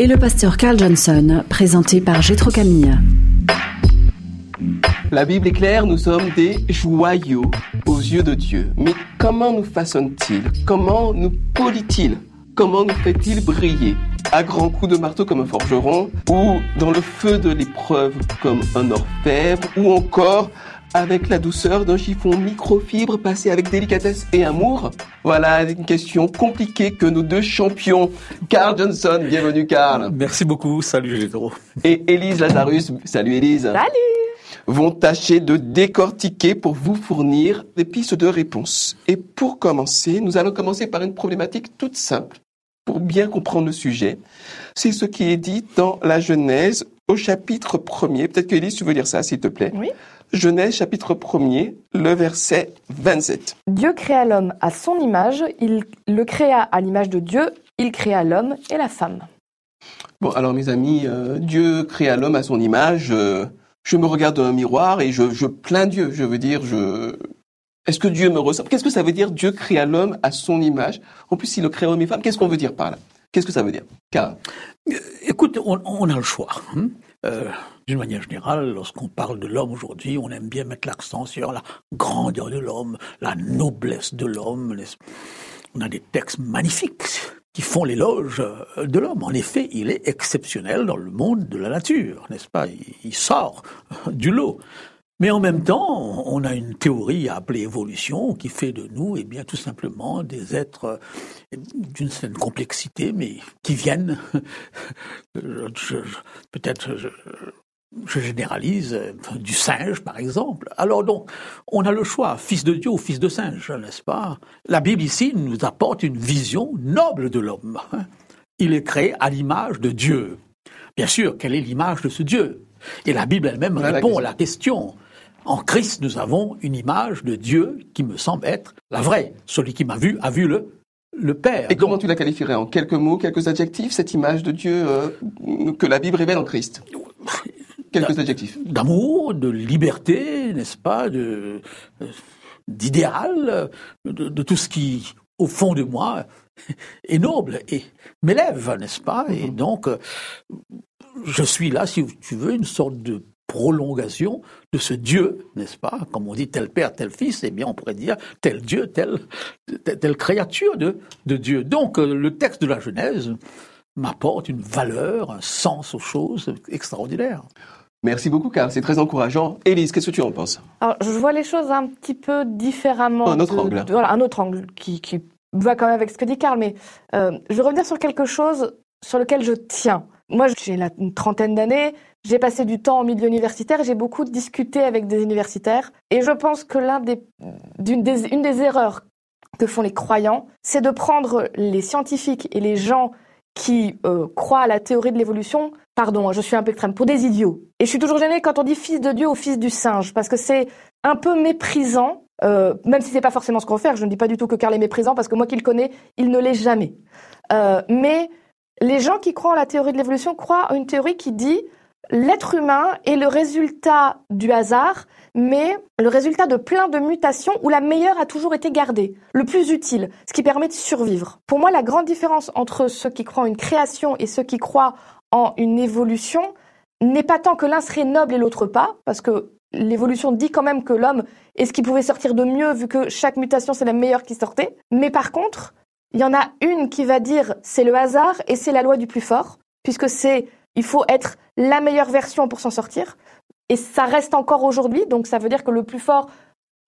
et le pasteur Carl Johnson, présenté par Gétro Camille. La Bible est claire, nous sommes des joyaux aux yeux de Dieu. Mais comment nous façonne-t-il? Comment nous polit-il? Comment nous fait-il briller? À grands coups de marteau comme un forgeron, ou dans le feu de l'épreuve comme un orfèvre, ou encore avec la douceur d'un chiffon microfibre passé avec délicatesse et amour Voilà une question compliquée que nos deux champions, Carl Johnson, bienvenue Carl. Merci beaucoup, salut Gétro. Et Élise Lazarus, salut Élise. Salut vont tâcher de décortiquer pour vous fournir des pistes de réponse. Et pour commencer, nous allons commencer par une problématique toute simple pour bien comprendre le sujet. C'est ce qui est dit dans la Genèse au chapitre 1er. Peut-être que Élise, tu veux lire ça, s'il te plaît? Oui. Genèse chapitre 1er, le verset 27. Dieu créa l'homme à son image, il le créa à l'image de Dieu, il créa l'homme et la femme. Bon, alors mes amis, euh, Dieu créa l'homme à son image. euh, je me regarde dans un miroir et je, je plains Dieu. Je veux dire, je... Est-ce que Dieu me ressemble? Qu'est-ce que ça veut dire Dieu créa l'homme à son image? En plus, il le créa homme et femme. Qu'est-ce qu'on veut dire par là? Qu'est-ce que ça veut dire? Car Écoute, on, a le choix. hein. Euh, D'une manière générale, lorsqu'on parle de l'homme aujourd'hui, on aime bien mettre l'accent sur la grandeur de l'homme, la noblesse de l'homme. On a des textes magnifiques qui font l'éloge euh, de l'homme. En effet, il est exceptionnel dans le monde de la nature, n'est-ce pas? Il sort du lot. Mais en même temps, on a une théorie à appeler évolution qui fait de nous, eh bien, tout simplement des êtres euh, d'une certaine complexité, mais qui viennent, peut-être, je, je généralise, du singe, par exemple. Alors donc, on a le choix, fils de Dieu ou fils de singe, n'est-ce pas? La Bible ici nous apporte une vision noble de l'homme. Il est créé à l'image de Dieu. Bien sûr, quelle est l'image de ce Dieu? Et la Bible elle-même répond à la question. En Christ, nous avons une image de Dieu qui me semble être la vraie. Celui qui m'a vu a vu le, le Père. Et comment tu la qualifierais En quelques mots, quelques adjectifs, cette image de Dieu euh, que la Bible révèle en Christ? Quelques adjectifs. d'amour, de liberté, n'est-ce pas, de euh, d'idéal, de, de tout ce qui, au fond de moi, est noble et m'élève, n'est-ce pas? Et donc, euh, je suis là, si tu veux, une sorte de prolongation de ce Dieu, n'est-ce pas? Comme on dit tel père, tel fils, eh bien on pourrait dire tel Dieu, telle, telle, telle créature de, de Dieu. Donc euh, le texte de la Genèse m'apporte une valeur, un sens aux choses extraordinaires. Merci beaucoup, Carl. C'est très encourageant. Élise, qu'est-ce que tu en penses? Alors, je vois les choses un petit peu différemment. Un autre de- angle. de- voilà, un autre angle qui, qui va quand même avec ce que dit Karl, mais euh, je vais revenir sur quelque chose sur lequel je tiens. Moi, j'ai la- une trentaine d'années, j'ai passé du temps en milieu universitaire, j'ai beaucoup discuté avec des universitaires, et je pense que l'un des, erreurs que font les croyants, c'est de prendre les scientifiques et les gens qui euh, croient à la théorie de l'évolution, pardon, hein, je suis un peu extrême, pour des idiots. Et je suis toujours gênée quand on dit fils de Dieu ou fils du singe, parce que c'est un peu méprisant, euh, même si c'est pas forcément ce qu'on faire. Je ne dis pas du tout que Karl est méprisant, parce que moi qui le connais, il ne l'est jamais. Euh, mais les gens qui croient en la théorie de l'évolution croient en une théorie qui dit l'être humain est le résultat du hasard, mais le résultat de plein de mutations où la meilleure a toujours été gardée, le plus utile, ce qui permet de survivre. Pour moi, la grande différence entre ceux qui croient en une création et ceux qui croient en une évolution n'est pas tant que l'un serait noble et l'autre pas, parce que l'évolution dit quand même que l'homme est ce qui pouvait sortir de mieux vu que chaque mutation c'est la meilleure qui sortait. Mais par contre, il y en a une qui va dire c'est le hasard et c'est la loi du plus fort, puisque c'est il faut être la meilleure version pour s'en sortir. Et ça reste encore aujourd'hui, donc ça veut dire que le plus fort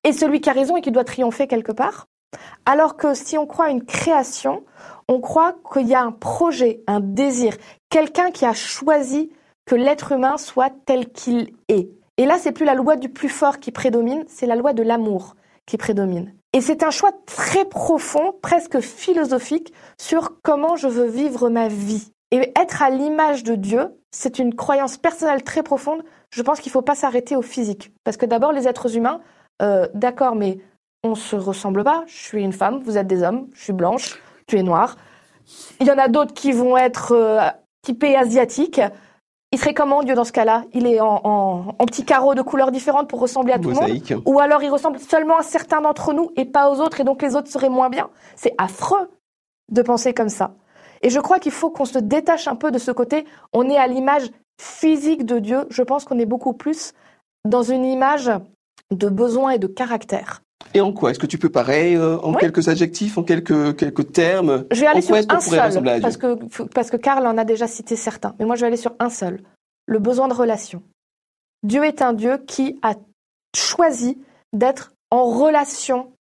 est celui qui a raison et qui doit triompher quelque part. Alors que si on croit à une création, on croit qu'il y a un projet, un désir, quelqu'un qui a choisi que l'être humain soit tel qu'il est. Et là, c'est plus la loi du plus fort qui prédomine, c'est la loi de l'amour qui prédomine. Et c'est un choix très profond, presque philosophique, sur comment je veux vivre ma vie. Et être à l'image de Dieu, c'est une croyance personnelle très profonde. Je pense qu'il ne faut pas s'arrêter au physique. Parce que d'abord, les êtres humains, euh, d'accord, mais on se ressemble pas. Je suis une femme, vous êtes des hommes, je suis blanche, tu es noire. Il y en a d'autres qui vont être euh, typés asiatiques. Il serait comment Dieu dans ce cas-là? Il est en, en, en, petits carreaux de couleurs différentes pour ressembler à tout le monde Ou alors il ressemble seulement à certains d'entre nous et pas aux autres et donc les autres seraient moins bien C'est affreux de penser comme ça. Et je crois qu'il faut qu'on se détache un peu de ce côté. On est à l'image physique de Dieu. Je pense qu'on est beaucoup plus dans une image de besoin et de caractère. Et en quoi? Est-ce que tu peux pareil euh, en Oui. quelques adjectifs, en quelques quelques termes? Je vais aller En sur un seul, parce que, parce que Karl en a déjà cité certains. Mais moi, je vais aller sur un seul. Le besoin de relation. Dieu est un Dieu qui a choisi d'être en relation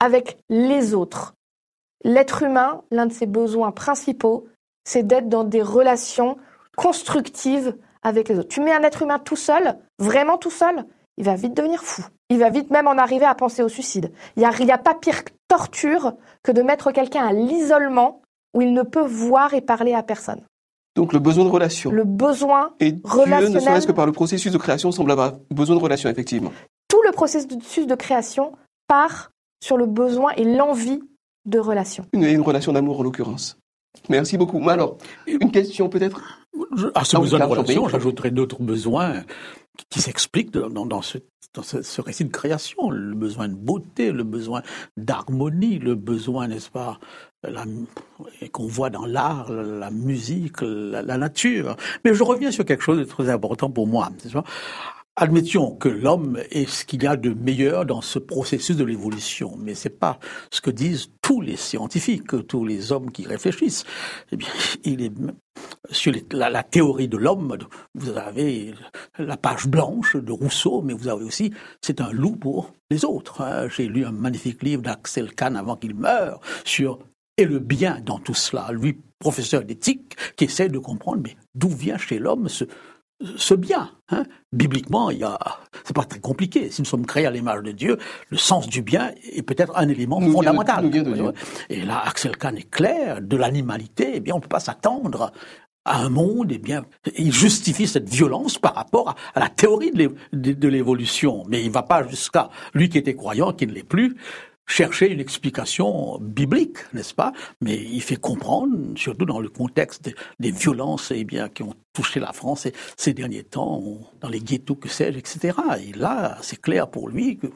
avec les autres. L'être humain, l'un de ses besoins principaux, c'est d'être dans des relations constructives avec les autres. Tu mets un être humain tout seul, vraiment tout seul, il va vite devenir fou. Il va vite même en arriver à penser au suicide. Il n'y a, pas pire torture que de mettre quelqu'un à l'isolement où il ne peut voir et parler à personne. Donc le besoin de relation. Le besoin, Et Dieu, ne relationnel. serait-ce que par le processus de création, semble avoir besoin de relation, effectivement. tout le processus de création part sur le besoin et l'envie de relation. Une, une relation d'amour, en l'occurrence. Merci beaucoup. Mais alors, une question peut-être? À ce Ah besoin de relation, prie. j'ajouterais d'autres besoins qui, qui s'expliquent dans, ce, dans ce- ce récit de création. Le besoin de beauté, le besoin d'harmonie, le besoin, n'est-ce pas, la- et qu'on voit dans l'art, la, la musique, la, la nature. Mais je reviens sur quelque chose de très important pour moi. n'est-ce pas? Admettions que l'homme est ce qu'il y a de meilleur dans ce processus de l'évolution, mais c'est pas ce que disent tous les scientifiques, tous les hommes qui réfléchissent. Eh bien, il est sur la théorie de l'homme, vous avez la page blanche de Rousseau, mais vous avez aussi, c'est un loup pour les autres. hein. J'ai lu un magnifique livre d'Axel Kahn avant qu'il meure sur et le bien dans tout cela. Lui, professeur d'éthique, qui essaie de comprendre, mais d'où vient chez l'homme ce, ce bien hein Bibliquement, il y a, c'est pas très compliqué. Si nous sommes créés à l'image de Dieu, le sens du bien est peut-être un élément Nous fondamental. nous. Et là, Axel Kahn est clair, de l'animalité, eh bien, on ne peut pas s'attendre à un monde, eh bien, il justifie cette violence par rapport à, à la théorie de l'é- de de l'évolution. Mais il va pas jusqu'à, lui qui était croyant, qui ne l'est plus, chercher une explication biblique, n'est-ce pas? Mais il fait comprendre, surtout dans le contexte des, violences eh bien, qui ont touché la France ces, derniers temps, dans les ghettos, que sais-je, etc. Et là, c'est clair pour lui que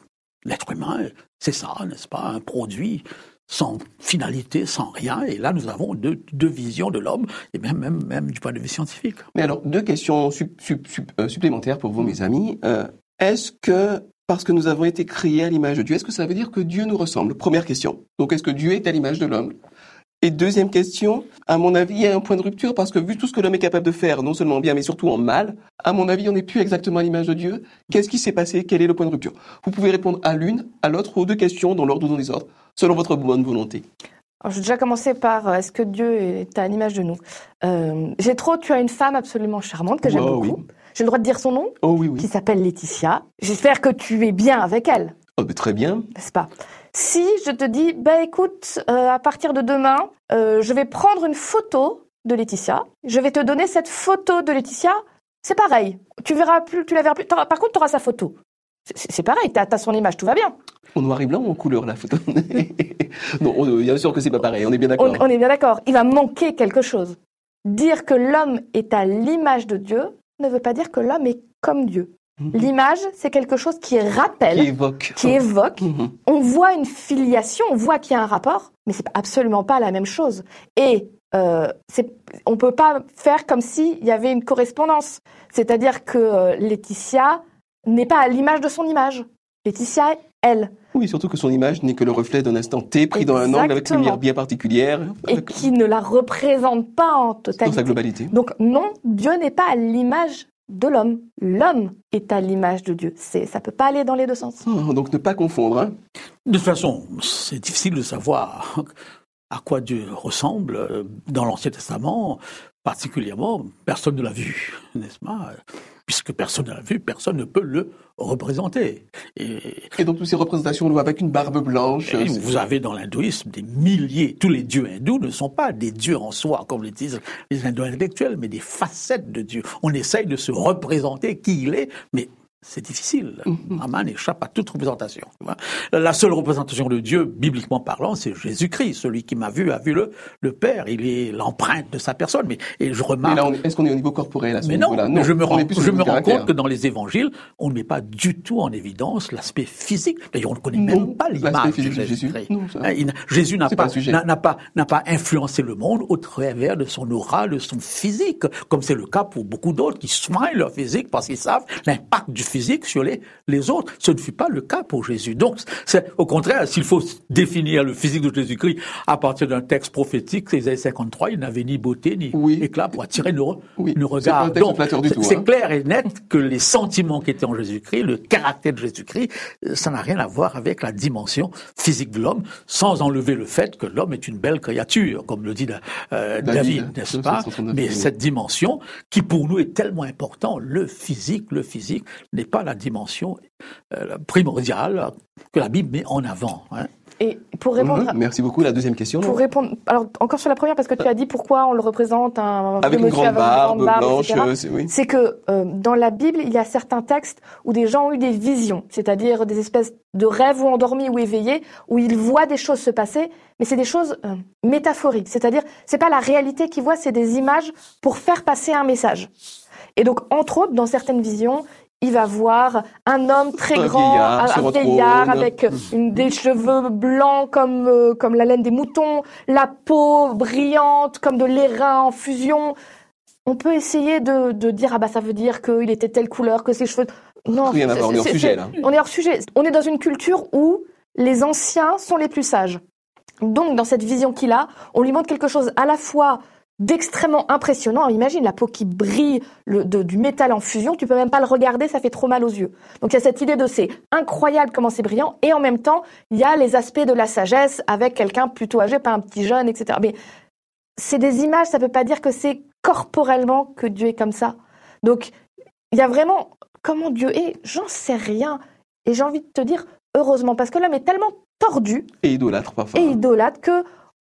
l'être humain, c'est ça, n'est-ce pas? Un produit sans finalité, sans rien. Et là, nous avons deux, deux visions de l'homme, et même, même, même du point de vue scientifique. Mais alors, deux questions sup- sup- sup- euh, supplémentaires pour vous, mes amis. Euh, est-ce que, parce que nous avons été créés à l'image de Dieu, est-ce que ça veut dire que Dieu nous ressemble? Première question. Donc, est-ce que Dieu est à l'image de l'homme? Et deuxième question, à mon avis, il y a un point de rupture parce que vu tout ce que l'homme est capable de faire, non seulement en bien, mais surtout en mal, à mon avis, on n'est plus exactement à l'image de Dieu. Qu'est-ce qui s'est passé? Quel est le point de rupture? Vous pouvez répondre à l'une, à l'autre, aux deux questions dans l'ordre ou dans les ordres, selon votre bonne volonté. Alors, je vais déjà commencer par euh, est-ce que Dieu est à l'image de nous? Euh, J'ai trop, tu as une femme absolument charmante que j'aime Oh, beaucoup. oui. J'ai le droit de dire son nom, Oh oui, oui. qui s'appelle Laetitia. J'espère que tu es bien avec elle, Oh, ben, très bien. n'est-ce pas? Si je te dis, bah écoute, euh, à partir de demain, euh, je vais prendre une photo de Laetitia, je vais te donner cette photo de Laetitia, c'est pareil. Tu verras plus, tu la verras plus. Par contre, tu auras sa photo. C'est- pareil, tu as, son image, tout va bien. En noir et blanc ou en couleur, la photo? Non, on- bien sûr que c'est pas pareil, on est bien d'accord. On, on est bien d'accord. Il va manquer quelque chose. Dire que l'homme est à l'image de Dieu ne veut pas dire que l'homme est comme Dieu. Mhm. L'image, c'est quelque chose qui rappelle, Qui évoque. qui évoque. Mhm. On voit une filiation, on voit qu'il y a un rapport, mais c'est absolument pas la même chose. Et euh, on peut pas faire comme s'il y avait une correspondance. C'est-à-dire que euh, Laetitia n'est pas à l'image de son image. Laetitia, elle, Oui, surtout que son image n'est que le reflet d'un instant T pris dans un angle avec une lumière bien particulière, et avec- qui ne la représente pas en dans totalité. sa globalité. Donc non, Dieu n'est pas à l'image de l'homme. L'homme est à l'image de Dieu. C'est, ça peut pas aller dans les deux sens. Ah, donc ne pas confondre. hein. De toute façon, c'est difficile de savoir à quoi Dieu ressemble euh, dans l'Ancien Testament, particulièrement, personne ne l'a vu, n'est-ce pas? Puisque personne ne l'a vu, personne ne peut le représenter. Et, donc toutes ces représentations, on le voit avec une barbe blanche. vous avez dans l'hindouisme des milliers, tous les dieux hindous ne sont pas des dieux en soi, comme le disent les hindous intellectuels, mais des facettes de Dieu. On essaye de se représenter qui il est, mais c'est difficile. Mm échappe à toute représentation. La seule représentation de Dieu, bibliquement parlant, c'est Jésus-Christ. Celui qui m'a vu a vu le, le Père. Il est l'empreinte de sa personne. Mais et je remarque. est-ce qu'on est au niveau corporel à ce Mais non, non je me rends, je me rends compte que dans les Évangiles, on ne met pas du tout en évidence l'aspect physique. D'ailleurs, on ne connaît même pas l'image de Jésus-Christ. Jésus n'a pas, n'a pas, n'a pas influencé le monde au travers de son aura, de son physique, comme c'est le cas pour beaucoup d'autres qui soignent leur physique parce qu'ils savent l'impact du physique sur les, les autres. Ce ne fut pas le cas pour Jésus. Donc, c'est au contraire, s'il faut définir le physique de Jésus-Christ à partir d'un texte prophétique, Isaïe 53, il n'avait ni beauté ni éclat pour attirer nos, regards. Donc, c'est hein. clair et net que les sentiments qui étaient en Jésus-Christ, le caractère de Jésus-Christ, euh, ça n'a rien à voir avec la dimension physique de l'homme, sans enlever le fait que l'homme est une belle créature, comme le dit euh, David, n'est-ce pas Mais cette dimension, qui pour nous est tellement important, le physique, le physique n'est pas la dimension euh, primordiale que la Bible met en avant. Hein. Et pour répondre. Mhm. merci beaucoup. La deuxième question. Pour répondre. Alors, encore sur la première, parce que tu as dit pourquoi on le représente un. Avec une grande barbe, blanche. Euh, c'est que euh, dans la Bible, il y a certains textes où des gens ont eu des visions, c'est-à-dire des espèces de rêves ou endormis ou éveillés, où ils voient des choses se passer, mais c'est des choses métaphoriques. C'est-à-dire, c'est pas la réalité qu'ils voient, c'est des images pour faire passer un message. Et donc, entre autres, dans certaines visions, il va voir un homme très grand, un vieillard avec une, des cheveux blancs comme euh, comme la laine des moutons, la peau brillante comme de l'airain en fusion. On peut essayer de, de dire ah bah ça veut dire qu'il était telle couleur, que ses cheveux. Non, Rien à voir, on est hors sujet là. On est hors sujet. On est dans une culture où les anciens sont les plus sages. Donc dans cette vision qu'il a, on lui montre quelque chose à la fois d'extrêmement impressionnant. imagine la peau qui brille, le, du métal en fusion, tu peux même pas le regarder, ça fait trop mal aux yeux. Donc il y a cette idée de c'est incroyable comment c'est brillant, et en même temps, il y a les aspects de la sagesse avec quelqu'un plutôt âgé, pas un petit jeune, etc. Mais c'est des images, ça peut pas dire que c'est corporellement que Dieu est comme ça. Donc il y a vraiment comment Dieu est, j'en sais rien. Et j'ai envie de te dire heureusement, parce que l'homme est tellement tordu et idolâtre parfois. Et idolâtre que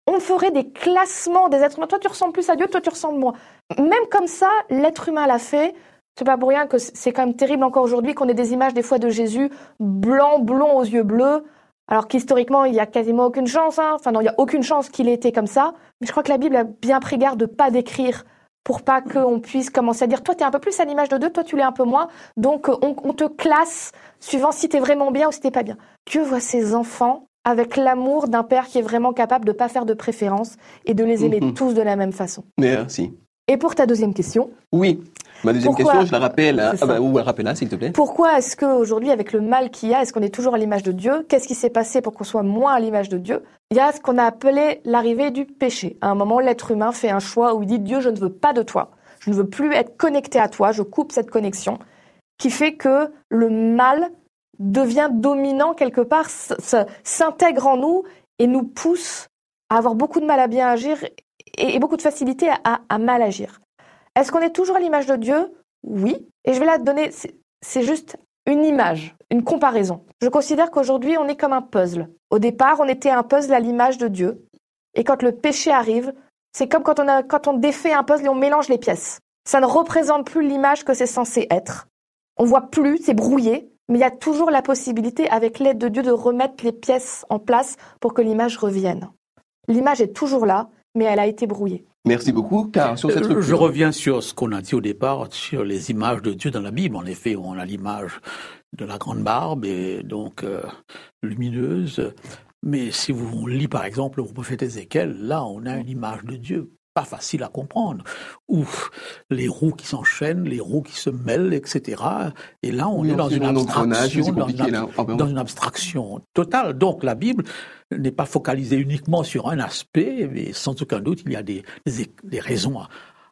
on ferait des classements des êtres humains. Toi, tu ressembles plus à Dieu, toi, tu ressembles moins. Même comme ça, l'être humain l'a fait. C'est pas pour rien que c'est quand même terrible encore aujourd'hui qu'on ait des images des fois de Jésus blanc, blond aux yeux bleus, alors qu'historiquement, il y a quasiment aucune chance. Hein. Enfin, non, il y a aucune chance qu'il ait été comme ça. Mais je crois que la Bible a bien pris garde de pas décrire pour pas qu'on puisse commencer à dire toi tu es un peu plus à l'image de Dieu, toi tu l'es un peu moins. Donc on, on te classe suivant si tu es vraiment bien ou si t'es pas bien. Dieu voit ses enfants avec l'amour d'un père qui est vraiment capable de ne pas faire de préférence et de les aimer mhm. tous de la même façon. Merci. Et pour ta deuxième question Oui. Ma deuxième question, je la rappelle, hein. ah bah, ou rappelle s'il te plaît. Pourquoi est-ce qu'aujourd'hui, avec le mal qu'il y a, est-ce qu'on est toujours à l'image de Dieu? Qu'est-ce qui s'est passé pour qu'on soit moins à l'image de Dieu? Il y a ce qu'on a appelé l'arrivée du péché. À un moment, l'être humain fait un choix où il dit Dieu, je ne veux pas de toi. Je ne veux plus être connecté à toi. Je coupe cette connexion qui fait que le mal devient dominant quelque part, s'intègre en nous et nous pousse à avoir beaucoup de mal à bien agir et beaucoup de facilité à, mal agir. Est-ce qu'on est toujours à l'image de Dieu? Oui. Et je vais la donner, c'est juste une image, une comparaison. Je considère qu'aujourd'hui, on est comme un puzzle. Au départ, on était un puzzle à l'image de Dieu. Et quand le péché arrive, c'est comme quand on, a, quand on défait un puzzle et on mélange les pièces. Ça ne représente plus l'image que c'est censé être. On voit plus, c'est brouillé. Mais il y a toujours la possibilité, avec l'aide de Dieu, de remettre les pièces en place pour que l'image revienne. L'image est toujours là, mais elle a été brouillée. Merci beaucoup, car sur cette euh, Je reviens sur ce qu'on a dit au départ, sur les images de Dieu dans la Bible. En effet, on a l'image de la grande barbe et donc euh, lumineuse. Mais si vous lisez par exemple le prophète Ézéchiel, là on a une image de Dieu pas facile à comprendre, ou les roues qui s'enchaînent, les roues qui se mêlent, etc. Et là, on est dans une abstraction, ah, ben dans une, abstraction totale. Donc, la Bible n'est pas focalisée uniquement sur un aspect, mais sans aucun doute, il y a des, des, raisons à,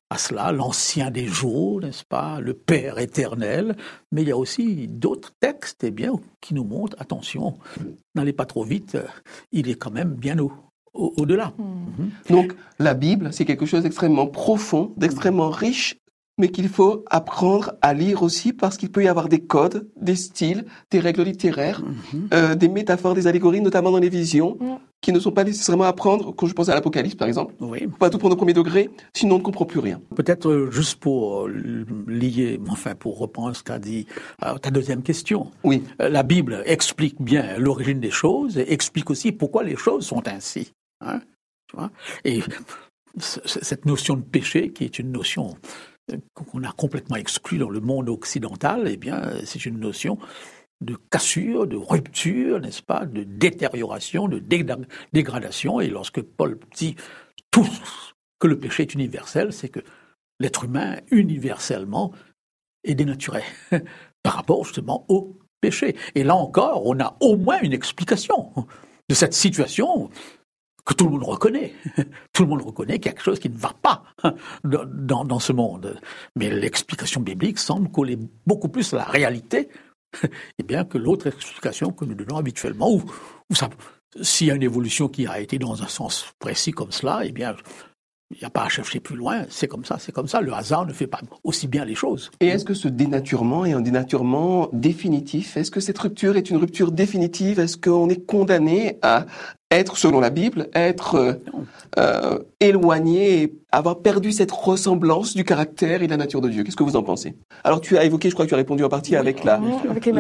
à cela, l'ancien des jours, n'est-ce pas, le Père éternel, mais il y a aussi d'autres textes, eh bien, qui nous montrent, attention, n'allez pas trop vite, il est quand même bien au, au-delà. Mhm. Donc la Bible, c'est quelque chose d'extrêmement profond, d'extrêmement riche, mais qu'il faut apprendre à lire aussi parce qu'il peut y avoir des codes, des styles, des règles littéraires, mhm. euh, des métaphores, des allégories, notamment dans les visions, qui ne sont pas nécessairement à prendre quand je pense à l'Apocalypse, par exemple. Oui. Pas tout prendre au premier degré, sinon on ne comprend plus rien. Peut-être euh, juste pour euh, lier, enfin pour reprendre ce qu'a dit ta deuxième question. Oui. la Bible explique bien l'origine des choses et explique aussi pourquoi les choses sont ainsi. Hein, et cette notion de péché, qui est une notion qu'on a complètement exclue dans le monde occidental, eh bien, c'est une notion de cassure, de rupture, n'est-ce pas, de détérioration, de dégradation. Et lorsque Paul dit tout que le péché est universel, c'est que l'être humain, universellement, est dénaturé par rapport justement au péché. Et là encore, on a au moins une explication de cette situation que tout le monde reconnaît. Tout le monde reconnaît qu'il y a quelque chose qui ne va pas dans, ce monde. Mais l'explication biblique semble coller beaucoup plus à la réalité eh bien, que l'autre explication que nous donnons habituellement. Ou, s'il y a une évolution qui a été dans un sens précis comme cela, eh bien, il n'y a pas à chercher plus loin, c'est comme ça, c'est comme ça. Le hasard ne fait pas aussi bien les choses. Et est-ce que ce dénaturement est un dénaturement définitif? Est-ce que cette rupture est une rupture définitive? Est-ce qu'on est condamné à être, selon la Bible, être euh, euh, éloigné et avoir perdu cette ressemblance du caractère et de la nature de Dieu. Qu'est-ce que vous en pensez? Alors tu as évoqué, je crois que tu as répondu en partie avec la,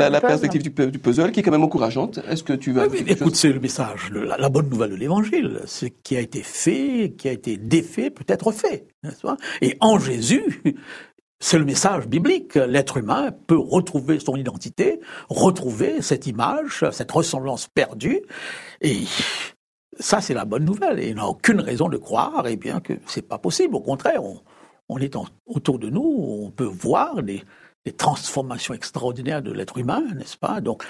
la, perspective du, puzzle qui est quand même encourageante. Est-ce que tu vas... Oui, écoute, c'est le message, la, bonne nouvelle de l'Évangile. Ce qui a été fait, qui a été défait, peut être fait. Et en Jésus, c'est le message biblique. L'être humain peut retrouver son identité, retrouver cette image, cette ressemblance perdue. Et ça, c'est la bonne nouvelle. Et il n'a aucune raison de croire eh bien, que c'est pas possible. Au contraire, on, est autour de nous, on peut voir des, transformations extraordinaires de l'être humain, n'est-ce pas? Donc,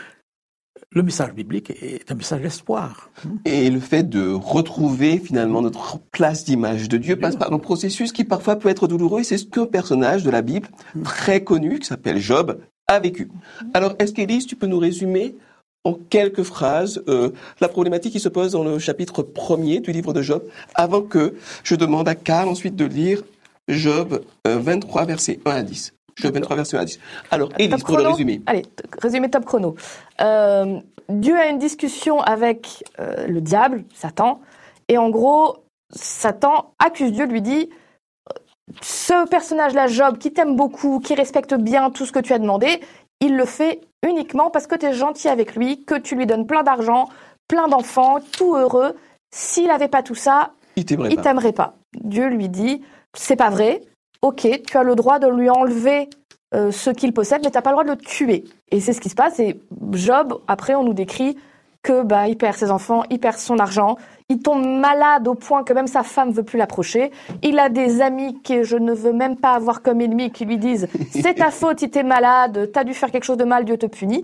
le message biblique est un message d'espoir. Et le fait de retrouver finalement notre place d'image de Dieu passe par un processus qui parfois peut être douloureux et c'est ce qu'un personnage de la Bible très connu qui s'appelle Job a vécu. Alors, est-ce qu'Élise, tu peux nous résumer en quelques phrases euh, la problématique qui se pose dans le chapitre premier du livre de Job avant que je demande à Karl ensuite de lire Job 23 euh, versets 1 à 10. Je vais à 10. Alors, Élise, pour le résumé. Allez, résumé top chrono. Euh, Dieu a une discussion avec euh, le diable, Satan, et en gros, Satan accuse Dieu, lui dit ce personnage-là, Job, qui t'aime beaucoup, qui respecte bien tout ce que tu as demandé, il le fait uniquement parce que tu es gentil avec lui, que tu lui donnes plein d'argent, plein d'enfants, tout heureux. S'il n'avait pas tout ça, il t'aimerait pas. Dieu lui dit c'est pas vrai, ok, tu as le droit de lui enlever euh, ce qu'il possède, mais tu n'as pas le droit de le tuer. Et c'est ce qui se passe. Et Job, après, on nous décrit que bah, il perd ses enfants, il perd son argent, il tombe malade au point que même sa femme veut plus l'approcher. Il a des amis que je ne veux même pas avoir comme ennemis qui lui disent c'est ta faute, il était malade, t'as dû faire quelque chose de mal, Dieu te punit.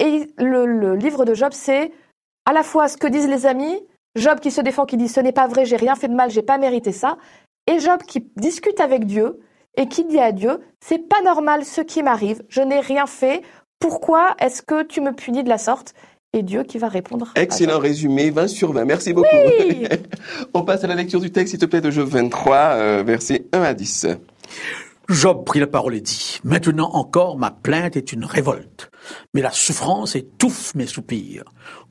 Et le, le livre de Job, c'est à la fois ce que disent les amis, Job qui se défend, qui dit ce n'est pas vrai, j'ai rien fait de mal, j'ai pas mérité ça, et Job qui discute avec Dieu et qui dit à Dieu, c'est pas normal ce qui m'arrive, je n'ai rien fait, pourquoi est-ce que tu me punis de la sorte? Et Dieu qui va répondre. Excellent résumé, 20 sur 20. Merci beaucoup. On passe à la lecture du texte, s'il te plaît, de Job 23, euh, versets 1 à 10. Job prit la parole et dit, Maintenant encore ma plainte est une révolte, mais la souffrance étouffe mes soupirs.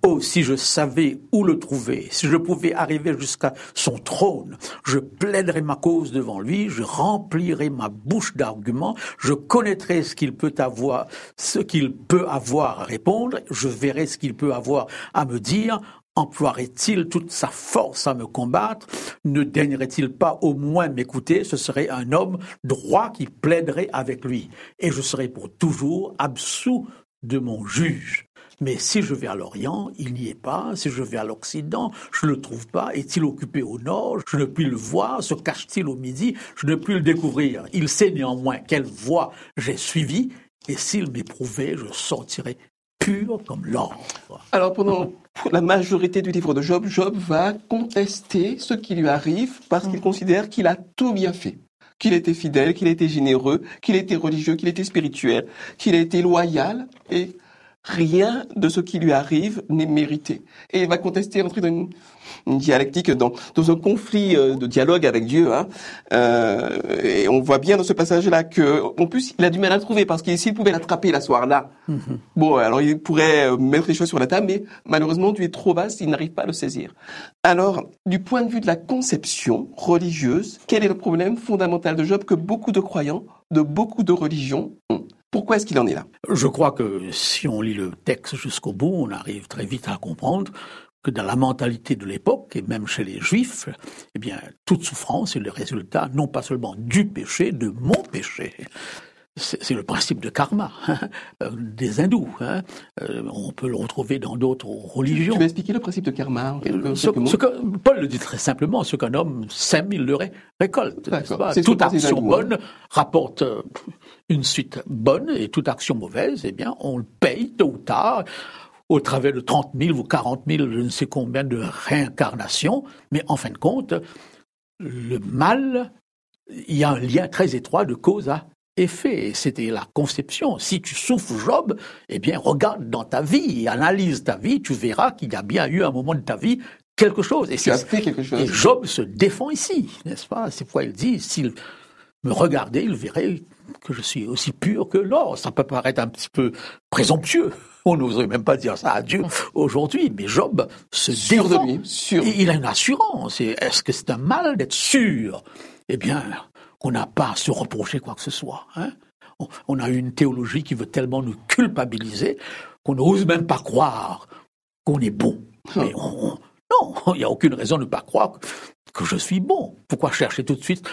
Oh, si je savais où le trouver, si je pouvais arriver jusqu'à son trône, je plaiderais ma cause devant lui, je remplirais ma bouche d'arguments, je connaîtrais ce qu'il peut avoir, ce qu'il peut avoir à répondre, je verrais ce qu'il peut avoir à me dire, emploierait-il toute sa force à me combattre? Ne daignerait-il pas au moins m'écouter? Ce serait un homme droit qui plaiderait avec lui, et je serais pour toujours absous de mon juge. Mais si je vais à l'Orient, il n'y est pas. Si je vais à l'Occident, je ne le trouve pas. Est-il occupé au Nord? Je ne puis le voir. Se cache-t-il au Midi? Je ne puis le découvrir. Il sait néanmoins quelle voie j'ai suivie. Et s'il m'éprouvait, je sortirais pur comme l'or. Alors pendant la majorité du livre de Job, Job va contester ce qui lui arrive parce qu'il considère qu'il a tout bien fait. Qu'il était fidèle, qu'il était généreux, qu'il était religieux, qu'il était spirituel, qu'il a été loyal. Et rien de ce qui lui arrive n'est mérité. Et il va contester l'entrée d'une une dialectique dans, dans un conflit euh, de dialogue avec Dieu. Hein. Euh, et on voit bien dans ce passage-là que, en plus, il a du mal à le trouver parce que s'il pouvait l'attraper la soir-là, mm-hmm. bon, alors il pourrait euh, mettre les choses sur la table, mais malheureusement, Dieu est trop vaste, il n'arrive pas à le saisir. Alors, du point de vue de la conception religieuse, quel est le problème fondamental de Job que beaucoup de croyants, de beaucoup de religions ont? Pourquoi est-ce qu'il en est là? Je crois que si on lit le texte jusqu'au bout, on arrive très vite à comprendre que dans la mentalité de l'époque, et même chez les juifs, eh bien, toute souffrance est le résultat non pas seulement du péché, de mon péché. C'est le principe de karma hein, euh, des hindous. Hein. Euh, on peut le retrouver dans d'autres religions. Tu vas expliquer le principe de karma ce, que, Paul le dit très simplement, ce qu'un homme sème, il le récolte. Toute action bonne rapporte euh, une suite bonne et toute action mauvaise, eh bien, on le paye tôt ou tard au travers de 30 000 ou 40 000, je ne sais combien de réincarnations, mais en fin de compte, le mal, il y a un lien très étroit de cause à effet. C'était la conception. Si tu souffres Job, eh bien, regarde dans ta vie, analyse ta vie, tu verras qu'il y a bien eu un moment de ta vie quelque chose. Et tu as fait quelque chose. Et Job se défend ici, n'est-ce pas? C'est pourquoi il dit, s'il me regardait, il verrait que je suis aussi pur que l'or. Ça peut paraître un petit peu présomptueux. On n'oserait même pas dire ça à Dieu aujourd'hui, mais Job se sûr De lui, sûr. il a une assurance. Est-ce que c'est un mal d'être sûr? Eh bien, on n'a pas à se reprocher quoi que ce soit. Hein on a une théologie qui veut tellement nous culpabiliser qu'on n'ose même pas croire qu'on est bon. Ah. Mais on, non, il n'y a aucune raison de ne pas croire que je suis bon. Pourquoi chercher tout de suite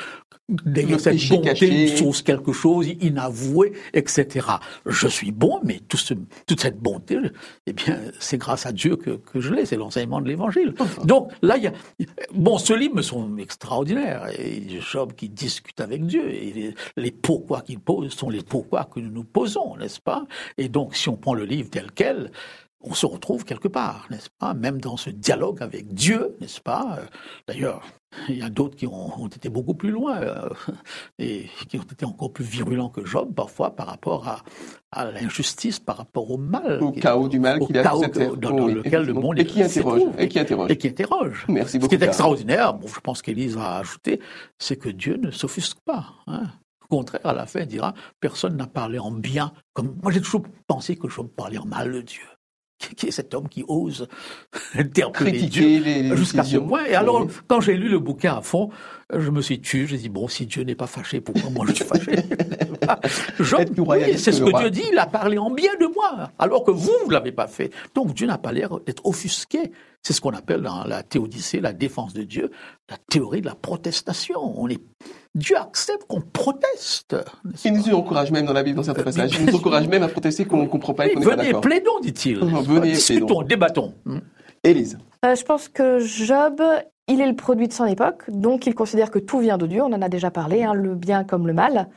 derrière cette bonté, une source, quelque chose inavoué, etc. Je suis bon, mais toute cette bonté, eh bien, c'est grâce à Dieu que, je l'ai, c'est l'enseignement de l'Évangile. Donc là, il y a, bon, ce livre me sont extraordinaires. Et Job qui discute avec Dieu, et les, pourquoi qu'il pose sont les pourquoi que nous nous posons, n'est-ce pas? Et donc, si on prend le livre tel quel, on se retrouve quelque part, n'est-ce pas? Même dans ce dialogue avec Dieu, n'est-ce pas? D'ailleurs, il y a d'autres qui ont, été beaucoup plus loin euh, et qui ont été encore plus virulents que Job parfois par rapport à, l'injustice, par rapport au mal. Au chaos du mal qu'il a dans, dans lequel le monde et qui interroge, et qui interroge. Et qui interroge. Merci beaucoup. Ce qui est extraordinaire, bon, je pense qu'Élise a ajouté, c'est que Dieu ne s'offusque pas. Hein. Au contraire, à la fin, il dira, personne n'a parlé en bien. Comme moi, j'ai toujours pensé que Job parlait en mal de Dieu qui est cet homme qui ose interpréter Dieu jusqu'à ce point. Et alors, quand j'ai lu le bouquin à fond, je me suis tué, j'ai dit, bon, si Dieu n'est pas fâché, pourquoi moi je suis fâché? C'est ce que Dieu dit, il a parlé en bien de moi, alors que vous, vous ne l'avez pas fait. Donc Dieu n'a pas l'air d'être offusqué. C'est ce qu'on appelle dans la théodicée, la défense de Dieu, la théorie de la protestation. On est... Dieu accepte qu'on proteste. Il nous encourage même dans la Bible, dans certains passages. Il nous encourage même à protester qu'on ne comprend pas et qu'on n'est pas d'accord. Venez, plaidons, dit-il. Venez, Discutons, débattons. Élise. Euh, je pense que Job, il est le produit de son époque, donc il considère que tout vient de Dieu, on en a déjà parlé, hein, le bien comme le mal.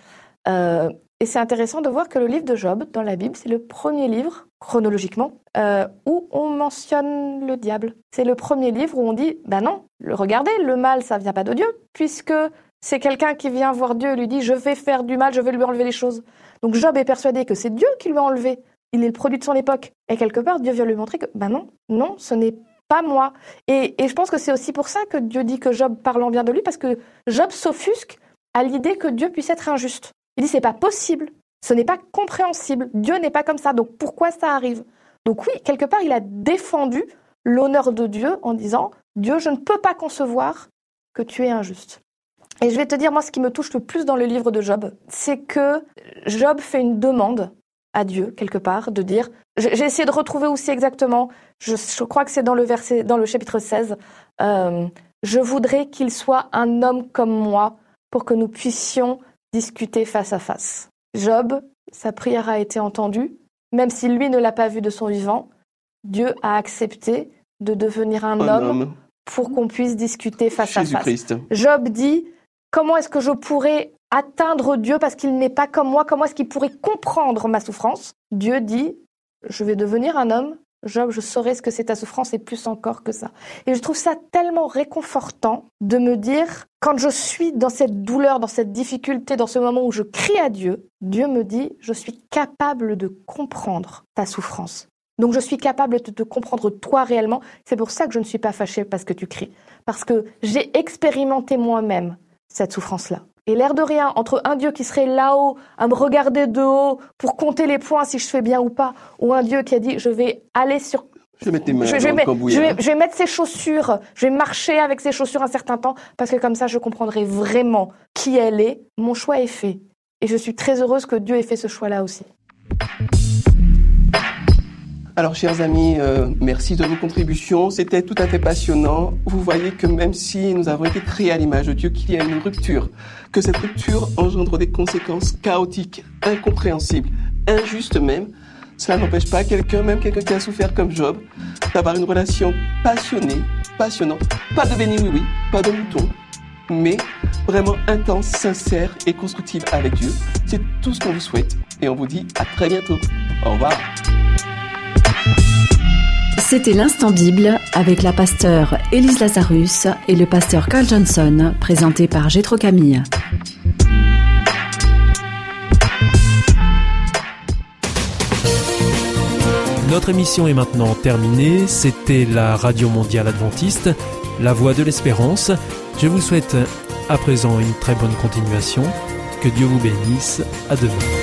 Euh, et c'est intéressant de voir que le livre de Job dans la Bible, c'est le premier livre, chronologiquement, euh, où on mentionne le diable. C'est le premier livre où on dit, ben non, regardez, le mal, ça vient pas de Dieu, puisque c'est quelqu'un qui vient voir Dieu et lui dit, je vais faire du mal, je vais lui enlever les choses. Donc Job est persuadé que c'est Dieu qui lui a enlevé. Il est le produit de son époque. Et quelque part, Dieu vient lui montrer que, ben non, non, ce n'est pas moi. Et, je pense que c'est aussi pour ça que Dieu dit que Job parle en bien de lui, parce que Job s'offusque à l'idée que Dieu puisse être injuste. Il dit c'est pas possible, ce n'est pas compréhensible, Dieu n'est pas comme ça, donc pourquoi ça arrive? Donc oui, quelque part, il a défendu l'honneur de Dieu en disant Dieu, je ne peux pas concevoir que tu es injuste. Et je vais te dire, moi, ce qui me touche le plus dans le livre de Job, c'est que Job fait une demande à Dieu, quelque part, de dire, j'ai essayé de retrouver aussi exactement, je, crois que c'est dans le verset, dans le chapitre 16, euh, je voudrais qu'il soit un homme comme moi pour que nous puissions discuter face à face. Job, sa prière a été entendue, même si lui ne l'a pas vu de son vivant, Dieu a accepté de devenir un, homme, pour qu'on puisse discuter face à face. Job dit, comment est-ce que je pourrais atteindre Dieu parce qu'il n'est pas comme moi? Comment est-ce qu'il pourrait comprendre ma souffrance? Dieu dit, je vais devenir un homme Job, je saurais ce que c'est ta souffrance et plus encore que ça. Et je trouve ça tellement réconfortant de me dire, quand je suis dans cette douleur, dans cette difficulté, dans ce moment où je crie à Dieu, Dieu me dit, je suis capable de comprendre ta souffrance. Donc je suis capable de te comprendre toi réellement. C'est pour ça que je ne suis pas fâchée parce que tu cries. Parce que j'ai expérimenté moi-même cette souffrance-là. Et l'air de rien, entre un Dieu qui serait là-haut, à me regarder de haut, pour compter les points si je fais bien ou pas, ou un Dieu qui a dit, je vais aller sur... Je vais mettre tes mains je, dans je vais, le mettre- cambouis, je vais- hein. je vais mettre ses chaussures, je vais marcher avec ses chaussures un certain temps, parce que comme ça, je comprendrai vraiment qui elle est. Mon choix est fait. Et je suis très heureuse que Dieu ait fait ce choix-là aussi. Alors, chers amis, euh, merci de vos contributions. C'était tout à fait passionnant. Vous voyez que même si nous avons été créés à l'image de Dieu, qu'il y a une rupture, que cette rupture engendre des conséquences chaotiques, incompréhensibles, injustes même, cela n'empêche pas quelqu'un, même quelqu'un qui a souffert comme Job, d'avoir une relation passionnée, passionnante. Pas de béni oui oui, pas de mouton, mais vraiment intense, sincère et constructive avec Dieu. C'est tout ce qu'on vous souhaite et on vous dit à très bientôt. Au revoir. C'était l'instant Bible avec la pasteure Élise Lazarus et le pasteur Carl Johnson, présenté par Gétro Camille. Notre émission est maintenant terminée. C'était la Radio Mondiale Adventiste, la voix de l'espérance. Je vous souhaite à présent une très bonne continuation. Que Dieu vous bénisse. À demain.